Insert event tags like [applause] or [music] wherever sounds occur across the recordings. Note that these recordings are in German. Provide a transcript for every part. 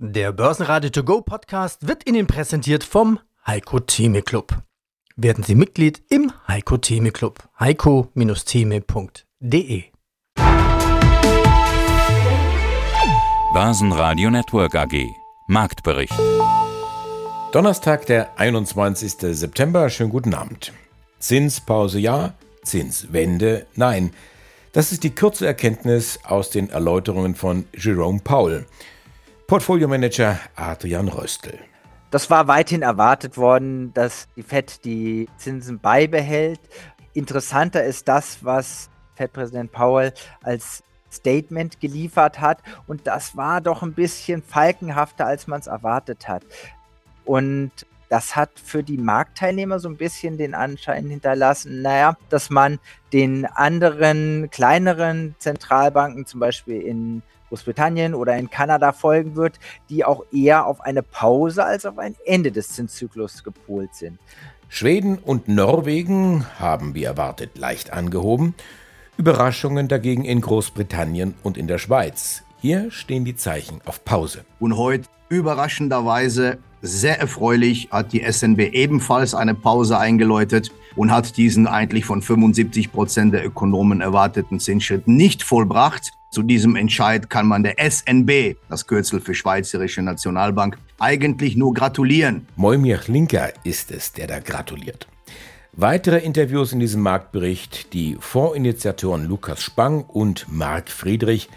Der Börsenradio To Go Podcast wird Ihnen präsentiert vom Heiko Theme Club. Werden Sie Mitglied im Heiko Theme Club. heiko-theme.de Börsenradio Network AG Marktbericht Donnerstag, der 21. September. Schönen guten Abend. Zinspause ja, Zinswende nein. Das ist die kurze Erkenntnis aus den Erläuterungen von Jerome Powell. Portfoliomanager Adrian Röstel. Das war weithin erwartet worden, dass die Fed die Zinsen beibehält. Interessanter ist das, was Fed-Präsident Powell als Statement geliefert hat. Und das war doch ein bisschen falkenhafter, als man es erwartet hat. Und das hat für die Marktteilnehmer so ein bisschen den Anschein hinterlassen, naja, dass man den anderen kleineren Zentralbanken, zum Beispiel in Großbritannien oder in Kanada folgen wird, die auch eher auf eine Pause als auf ein Ende des Zinszyklus gepolt sind. Schweden und Norwegen haben wie erwartet leicht angehoben, Überraschungen dagegen in Großbritannien und in der Schweiz. Hier stehen die Zeichen auf Pause. Und heute überraschenderweise sehr erfreulich hat die SNB ebenfalls eine Pause eingeläutet und hat diesen eigentlich von 75 Prozent der Ökonomen erwarteten Zinsschritt nicht vollbracht. Zu diesem Entscheid kann man der SNB, das Kürzel für Schweizerische Nationalbank, eigentlich nur gratulieren. Moimir Linker ist es, der da gratuliert. Weitere Interviews in diesem Marktbericht die Fondsinitiatoren Lukas Spang und Marc Friedrich.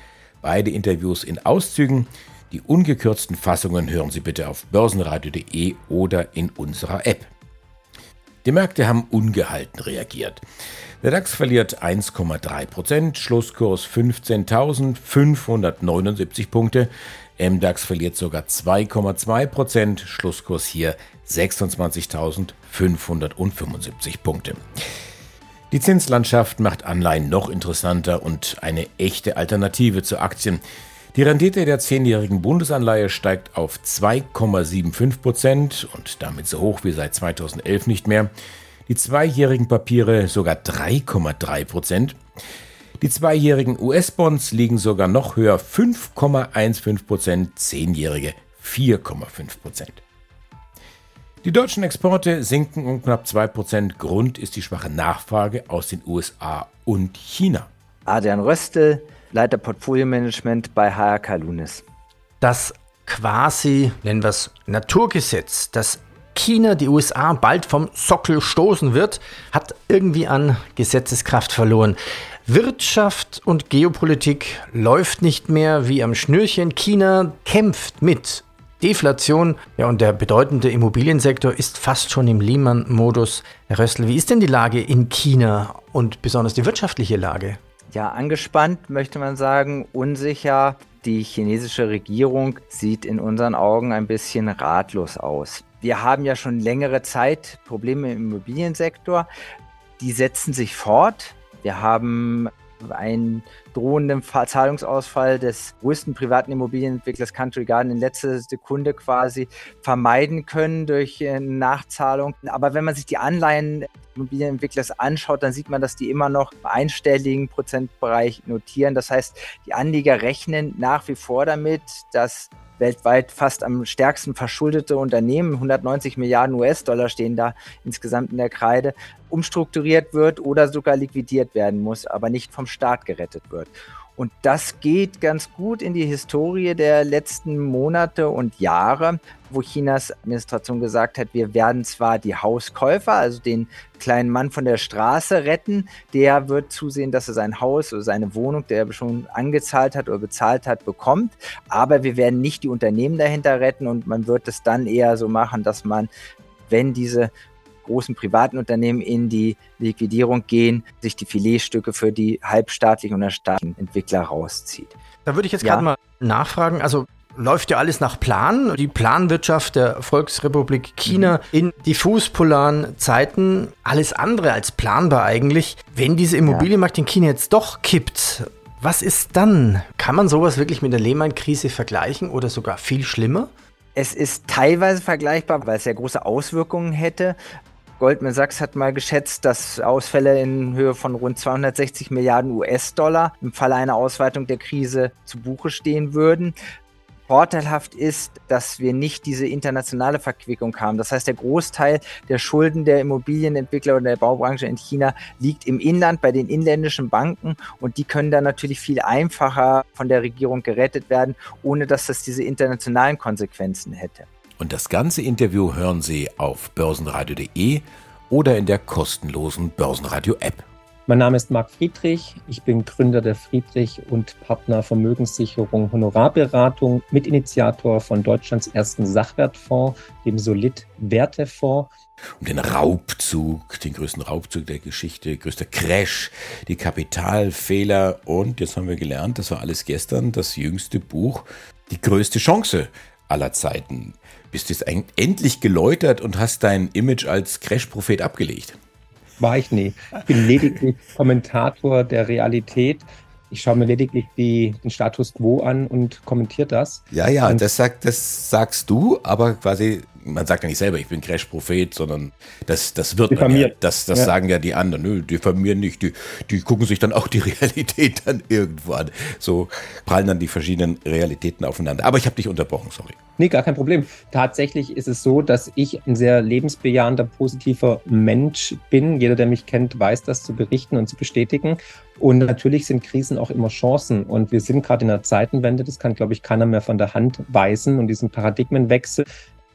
Beide Interviews in Auszügen. Die ungekürzten Fassungen hören Sie bitte auf börsenradio.de oder in unserer App. Die Märkte haben ungehalten reagiert. Der DAX verliert 1,3% Schlusskurs 15.579 Punkte. MDAX verliert sogar 2,2% Schlusskurs hier 26.575 Punkte. Die Zinslandschaft macht Anleihen noch interessanter und eine echte Alternative zu Aktien. Die Rendite der zehnjährigen Bundesanleihe steigt auf 2,75 Prozent und damit so hoch wie seit 2011 nicht mehr. Die zweijährigen Papiere sogar 3,3 Prozent. Die zweijährigen US-Bonds liegen sogar noch höher, 5,15 Prozent, zehnjährige 4,5 Prozent. Die deutschen Exporte sinken um knapp 2 Prozent. Grund ist die schwache Nachfrage aus den USA und China. Adrian Röstel, Leiter Portfolio-Management bei HRK Lunis. Das quasi, nennen wir es Naturgesetz, dass China die USA bald vom Sockel stoßen wird, hat irgendwie an Gesetzeskraft verloren. Wirtschaft und Geopolitik läuft nicht mehr wie am Schnürchen. China kämpft mit Deflation. Ja, und der bedeutende Immobiliensektor ist fast schon im Lehman-Modus. Herr Rössel, wie ist denn die Lage in China und besonders die wirtschaftliche Lage? Ja, angespannt möchte man sagen, unsicher. Die chinesische Regierung sieht in unseren Augen ein bisschen ratlos aus. Wir haben ja schon längere Zeit Probleme im Immobiliensektor. Die setzen sich fort. Wir haben einen drohenden Zahlungsausfall des größten privaten Immobilienentwicklers Country Garden in letzter Sekunde quasi vermeiden können durch äh, Nachzahlung. Aber wenn man sich die Anleihen Immobilienentwicklers anschaut, dann sieht man, dass die immer noch im einstelligen Prozentbereich notieren. Das heißt, die Anleger rechnen nach wie vor damit, dass weltweit fast am stärksten verschuldete Unternehmen, 190 Milliarden US-Dollar stehen da insgesamt in der Kreide, umstrukturiert wird oder sogar liquidiert werden muss, aber nicht vom Staat gerettet wird. Und das geht ganz gut in die Historie der letzten Monate und Jahre, wo Chinas Administration gesagt hat, wir werden zwar die Hauskäufer, also den kleinen Mann von der Straße retten, der wird zusehen, dass er sein Haus oder seine Wohnung, der er schon angezahlt hat oder bezahlt hat, bekommt, aber wir werden nicht die Unternehmen dahinter retten und man wird es dann eher so machen, dass man wenn diese großen privaten Unternehmen in die Liquidierung gehen, sich die Filetstücke für die halbstaatlichen und staatlichen Entwickler rauszieht. Da würde ich jetzt ja. gerade mal nachfragen, also läuft ja alles nach Plan. Die Planwirtschaft der Volksrepublik China mhm. in diffus polaren Zeiten, alles andere als planbar eigentlich. Wenn dieser Immobilienmarkt in China jetzt doch kippt, was ist dann? Kann man sowas wirklich mit der Lehman-Krise vergleichen oder sogar viel schlimmer? Es ist teilweise vergleichbar, weil es sehr große Auswirkungen hätte. Goldman Sachs hat mal geschätzt, dass Ausfälle in Höhe von rund 260 Milliarden US-Dollar im Falle einer Ausweitung der Krise zu Buche stehen würden. Vorteilhaft ist, dass wir nicht diese internationale Verquickung haben. Das heißt, der Großteil der Schulden der Immobilienentwickler oder der Baubranche in China liegt im Inland bei den inländischen Banken und die können dann natürlich viel einfacher von der Regierung gerettet werden, ohne dass das diese internationalen Konsequenzen hätte. Und das ganze Interview hören Sie auf börsenradio.de oder in der kostenlosen Börsenradio-App. Mein Name ist Marc Friedrich. Ich bin Gründer der Friedrich und Partner Vermögenssicherung Honorarberatung, Mitinitiator von Deutschlands ersten Sachwertfonds, dem Solid Wertefonds. Um den Raubzug, den größten Raubzug der Geschichte, größter Crash, die Kapitalfehler und jetzt haben wir gelernt, das war alles gestern, das jüngste Buch, die größte Chance aller Zeiten. Bist du jetzt endlich geläutert und hast dein Image als Crash-Prophet abgelegt? war ich nie. Ich bin lediglich [laughs] Kommentator der Realität. Ich schaue mir lediglich die, den Status quo an und kommentiere das. Ja, ja, das, sagt, das sagst du, aber quasi man sagt ja nicht selber, ich bin Crash-Prophet, sondern das, das wird man ja, das, das ja. sagen ja die anderen. Nö, diffamieren nicht, die, die gucken sich dann auch die [laughs] Realität dann irgendwo an. So prallen dann die verschiedenen Realitäten aufeinander. Aber ich habe dich unterbrochen, sorry. Nee, gar kein Problem. Tatsächlich ist es so, dass ich ein sehr lebensbejahender, positiver Mensch bin. Jeder, der mich kennt, weiß das zu berichten und zu bestätigen. Und natürlich sind Krisen auch immer Chancen. Und wir sind gerade in einer Zeitenwende, das kann, glaube ich, keiner mehr von der Hand weisen. Und diesen Paradigmenwechsel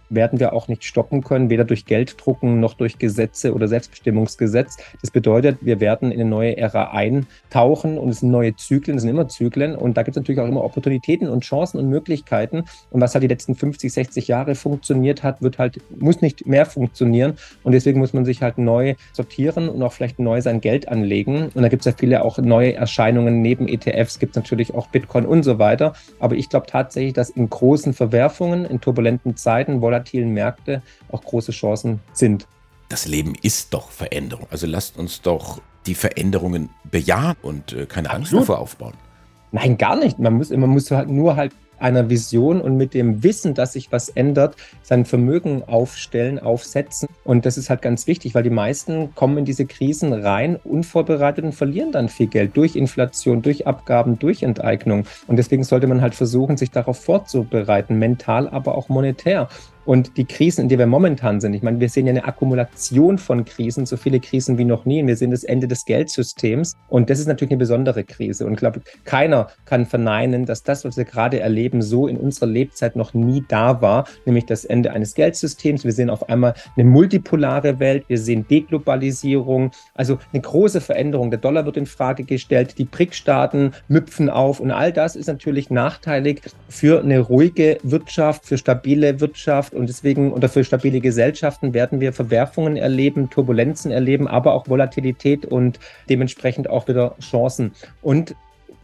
werden wir auch nicht stoppen können, weder durch Gelddrucken noch durch Gesetze oder Selbstbestimmungsgesetz. Das bedeutet, wir werden in eine neue Ära eintauchen und es sind neue Zyklen, es sind immer Zyklen und da gibt es natürlich auch immer Opportunitäten und Chancen und Möglichkeiten. Und was halt die letzten 50, 60 Jahre funktioniert hat, wird halt, muss nicht mehr funktionieren und deswegen muss man sich halt neu sortieren und auch vielleicht neu sein Geld anlegen. Und da gibt es ja viele auch neue Erscheinungen. Neben ETFs gibt es natürlich auch Bitcoin und so weiter. Aber ich glaube tatsächlich, dass in großen Verwerfungen, in turbulenten Zeiten, volatilen Märkte auch große Chancen sind. Das Leben ist doch Veränderung. Also lasst uns doch die Veränderungen bejahen und äh, keine Angst davor aufbauen. Nein, gar nicht. Man muss, man muss halt nur halt einer Vision und mit dem Wissen, dass sich was ändert, sein Vermögen aufstellen, aufsetzen. Und das ist halt ganz wichtig, weil die meisten kommen in diese Krisen rein, unvorbereitet und verlieren dann viel Geld durch Inflation, durch Abgaben, durch Enteignung. Und deswegen sollte man halt versuchen, sich darauf vorzubereiten, mental, aber auch monetär. Und die Krisen, in denen wir momentan sind, ich meine, wir sehen ja eine Akkumulation von Krisen, so viele Krisen wie noch nie. Und wir sehen das Ende des Geldsystems. Und das ist natürlich eine besondere Krise. Und ich glaube, keiner kann verneinen, dass das, was wir gerade erleben, so in unserer Lebzeit noch nie da war, nämlich das Ende eines Geldsystems. Wir sehen auf einmal eine multipolare Welt. Wir sehen Deglobalisierung. Also eine große Veränderung. Der Dollar wird in Frage gestellt. Die BRIC-Staaten müpfen auf. Und all das ist natürlich nachteilig für eine ruhige Wirtschaft, für stabile Wirtschaft und deswegen unter für stabile Gesellschaften werden wir Verwerfungen erleben, Turbulenzen erleben, aber auch Volatilität und dementsprechend auch wieder Chancen. Und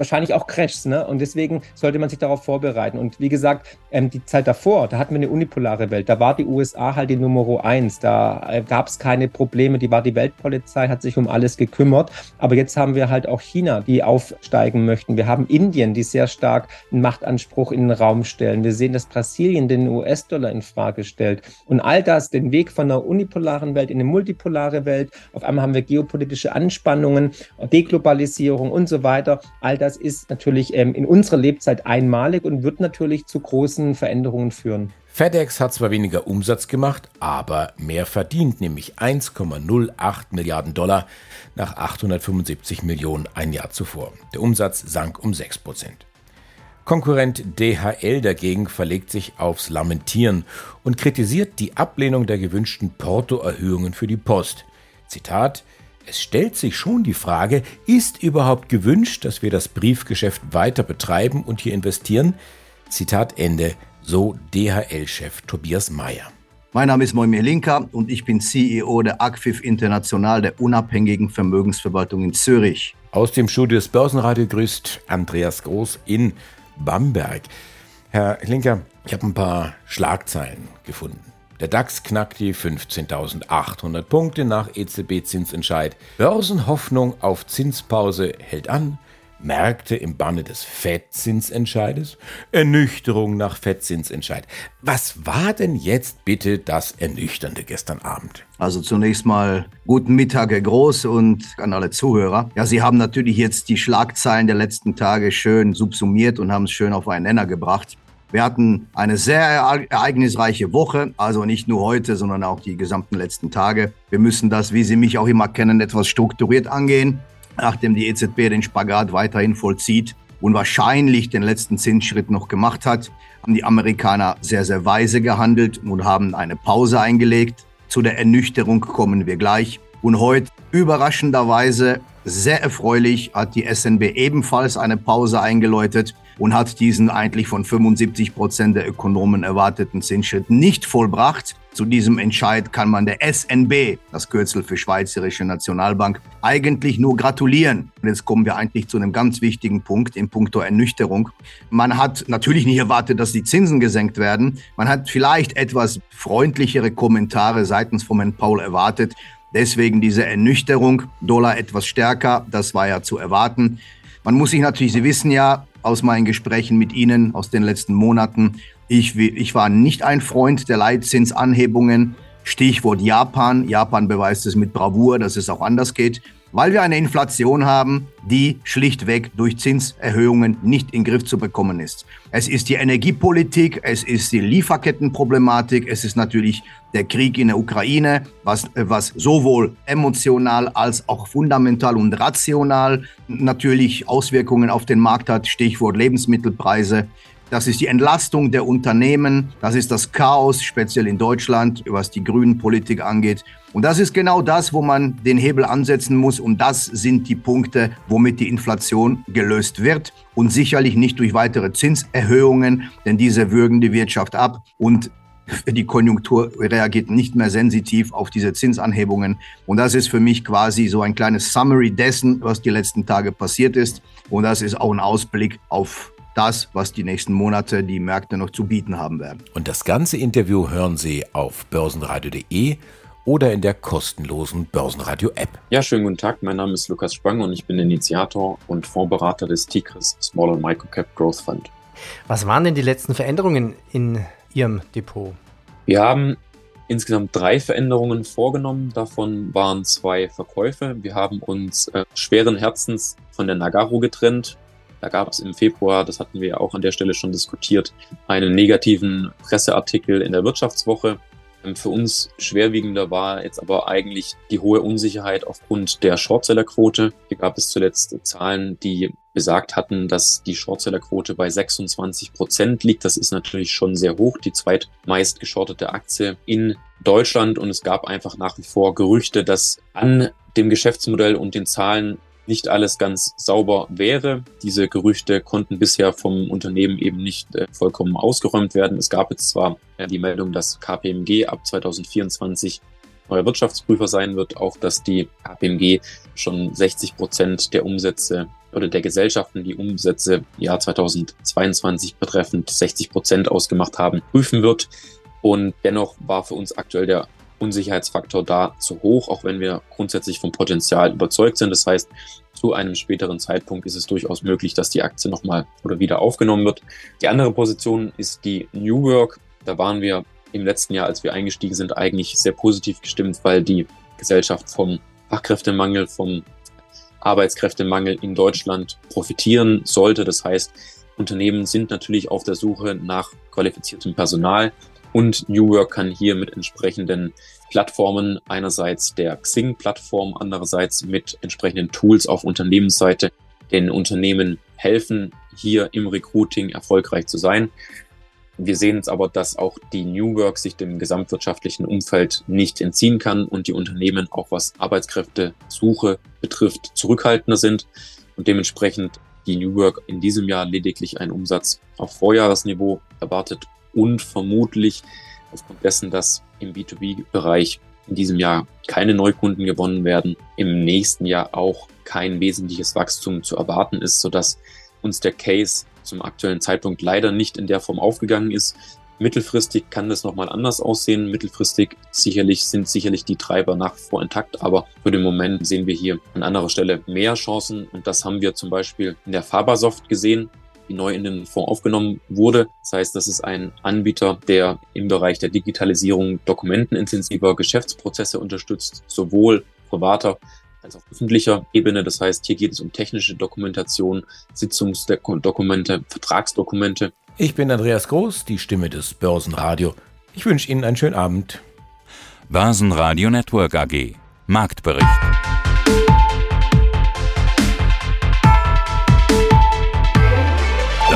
wahrscheinlich auch Crashs. Ne? Und deswegen sollte man sich darauf vorbereiten. Und wie gesagt, ähm, die Zeit davor, da hatten wir eine unipolare Welt. Da war die USA halt die Nummer eins. Da äh, gab es keine Probleme. Die war die Weltpolizei, hat sich um alles gekümmert. Aber jetzt haben wir halt auch China, die aufsteigen möchten. Wir haben Indien, die sehr stark einen Machtanspruch in den Raum stellen. Wir sehen, dass Brasilien den US-Dollar in Frage stellt. Und all das, den Weg von einer unipolaren Welt in eine multipolare Welt. Auf einmal haben wir geopolitische Anspannungen, Deglobalisierung und so weiter. All das ist natürlich ähm, in unserer Lebzeit einmalig und wird natürlich zu großen Veränderungen führen. FedEx hat zwar weniger Umsatz gemacht, aber mehr verdient, nämlich 1,08 Milliarden Dollar nach 875 Millionen ein Jahr zuvor. Der Umsatz sank um 6 Prozent. Konkurrent DHL dagegen verlegt sich aufs Lamentieren und kritisiert die Ablehnung der gewünschten Portoerhöhungen für die Post. Zitat es stellt sich schon die Frage, ist überhaupt gewünscht, dass wir das Briefgeschäft weiter betreiben und hier investieren? Zitat Ende, so DHL-Chef Tobias Mayer. Mein Name ist Moimir Linka und ich bin CEO der ACFIF International, der unabhängigen Vermögensverwaltung in Zürich. Aus dem Studio des Börsenradio grüßt Andreas Groß in Bamberg. Herr Linker, ich habe ein paar Schlagzeilen gefunden. Der DAX knackt die 15.800 Punkte nach EZB-Zinsentscheid. Börsenhoffnung auf Zinspause hält an. Märkte im Banne des FED-Zinsentscheides. Ernüchterung nach FED-Zinsentscheid. Was war denn jetzt bitte das Ernüchternde gestern Abend? Also zunächst mal guten Mittag, Herr Groß, und an alle Zuhörer. Ja, Sie haben natürlich jetzt die Schlagzeilen der letzten Tage schön subsumiert und haben es schön auf einen Nenner gebracht. Wir hatten eine sehr ereignisreiche Woche, also nicht nur heute, sondern auch die gesamten letzten Tage. Wir müssen das, wie Sie mich auch immer kennen, etwas strukturiert angehen, nachdem die EZB den Spagat weiterhin vollzieht und wahrscheinlich den letzten Zinsschritt noch gemacht hat, haben die Amerikaner sehr, sehr weise gehandelt und haben eine Pause eingelegt. Zu der Ernüchterung kommen wir gleich. Und heute überraschenderweise sehr erfreulich hat die SNB ebenfalls eine Pause eingeläutet und hat diesen eigentlich von 75 Prozent der Ökonomen erwarteten Zinsschritt nicht vollbracht. Zu diesem Entscheid kann man der SNB, das Kürzel für Schweizerische Nationalbank, eigentlich nur gratulieren. Und jetzt kommen wir eigentlich zu einem ganz wichtigen Punkt in puncto Ernüchterung. Man hat natürlich nicht erwartet, dass die Zinsen gesenkt werden. Man hat vielleicht etwas freundlichere Kommentare seitens von Herrn Paul erwartet. Deswegen diese Ernüchterung, Dollar etwas stärker, das war ja zu erwarten. Man muss sich natürlich, Sie wissen ja aus meinen Gesprächen mit Ihnen aus den letzten Monaten, ich, ich war nicht ein Freund der Leitzinsanhebungen. Stichwort Japan. Japan beweist es mit Bravour, dass es auch anders geht weil wir eine Inflation haben, die schlichtweg durch Zinserhöhungen nicht in den Griff zu bekommen ist. Es ist die Energiepolitik, es ist die Lieferkettenproblematik, es ist natürlich der Krieg in der Ukraine, was, was sowohl emotional als auch fundamental und rational natürlich Auswirkungen auf den Markt hat, Stichwort Lebensmittelpreise. Das ist die Entlastung der Unternehmen. Das ist das Chaos, speziell in Deutschland, was die grünen Politik angeht. Und das ist genau das, wo man den Hebel ansetzen muss. Und das sind die Punkte, womit die Inflation gelöst wird. Und sicherlich nicht durch weitere Zinserhöhungen, denn diese würgen die Wirtschaft ab. Und die Konjunktur reagiert nicht mehr sensitiv auf diese Zinsanhebungen. Und das ist für mich quasi so ein kleines Summary dessen, was die letzten Tage passiert ist. Und das ist auch ein Ausblick auf das, was die nächsten Monate die Märkte noch zu bieten haben werden. Und das ganze Interview hören Sie auf börsenradio.de oder in der kostenlosen Börsenradio-App. Ja, schönen guten Tag. Mein Name ist Lukas Sprang und ich bin Initiator und Fondsberater des Tigris Small and Microcap Growth Fund. Was waren denn die letzten Veränderungen in Ihrem Depot? Wir haben insgesamt drei Veränderungen vorgenommen. Davon waren zwei Verkäufe. Wir haben uns äh, schweren Herzens von der Nagaro getrennt da gab es im Februar, das hatten wir ja auch an der Stelle schon diskutiert, einen negativen Presseartikel in der Wirtschaftswoche. Ähm, für uns schwerwiegender war jetzt aber eigentlich die hohe Unsicherheit aufgrund der Shortsellerquote. Hier gab es zuletzt Zahlen, die besagt hatten, dass die Shortsellerquote bei 26 Prozent liegt. Das ist natürlich schon sehr hoch, die zweitmeist geschortete Aktie in Deutschland. Und es gab einfach nach wie vor Gerüchte, dass an dem Geschäftsmodell und den Zahlen nicht alles ganz sauber wäre. Diese Gerüchte konnten bisher vom Unternehmen eben nicht äh, vollkommen ausgeräumt werden. Es gab jetzt zwar äh, die Meldung, dass KPMG ab 2024 neuer Wirtschaftsprüfer sein wird, auch dass die KPMG schon 60 Prozent der Umsätze oder der Gesellschaften, die Umsätze Jahr 2022 betreffend 60 Prozent ausgemacht haben, prüfen wird. Und dennoch war für uns aktuell der Unsicherheitsfaktor da zu hoch, auch wenn wir grundsätzlich vom Potenzial überzeugt sind. Das heißt, zu einem späteren Zeitpunkt ist es durchaus möglich, dass die Aktie nochmal oder wieder aufgenommen wird. Die andere Position ist die New Work. Da waren wir im letzten Jahr, als wir eingestiegen sind, eigentlich sehr positiv gestimmt, weil die Gesellschaft vom Fachkräftemangel, vom Arbeitskräftemangel in Deutschland profitieren sollte. Das heißt, Unternehmen sind natürlich auf der Suche nach qualifiziertem Personal. Und New Work kann hier mit entsprechenden Plattformen, einerseits der Xing-Plattform, andererseits mit entsprechenden Tools auf Unternehmensseite den Unternehmen helfen, hier im Recruiting erfolgreich zu sein. Wir sehen jetzt aber, dass auch die New Work sich dem gesamtwirtschaftlichen Umfeld nicht entziehen kann und die Unternehmen, auch was Arbeitskräftesuche betrifft, zurückhaltender sind und dementsprechend die New Work in diesem Jahr lediglich einen Umsatz auf Vorjahresniveau erwartet und vermutlich aufgrund dessen, dass im B2B-Bereich in diesem Jahr keine Neukunden gewonnen werden, im nächsten Jahr auch kein wesentliches Wachstum zu erwarten ist, sodass uns der Case zum aktuellen Zeitpunkt leider nicht in der Form aufgegangen ist. Mittelfristig kann das nochmal anders aussehen. Mittelfristig sicherlich sind sicherlich die Treiber nach wie vor intakt, aber für den Moment sehen wir hier an anderer Stelle mehr Chancen und das haben wir zum Beispiel in der Fabersoft gesehen die neu in den Fonds aufgenommen wurde. Das heißt, das ist ein Anbieter, der im Bereich der Digitalisierung dokumentenintensiver Geschäftsprozesse unterstützt, sowohl privater als auf öffentlicher Ebene. Das heißt, hier geht es um technische Dokumentation, Sitzungsdokumente, Vertragsdokumente. Ich bin Andreas Groß, die Stimme des Börsenradio. Ich wünsche Ihnen einen schönen Abend. Börsenradio Network AG. Marktbericht.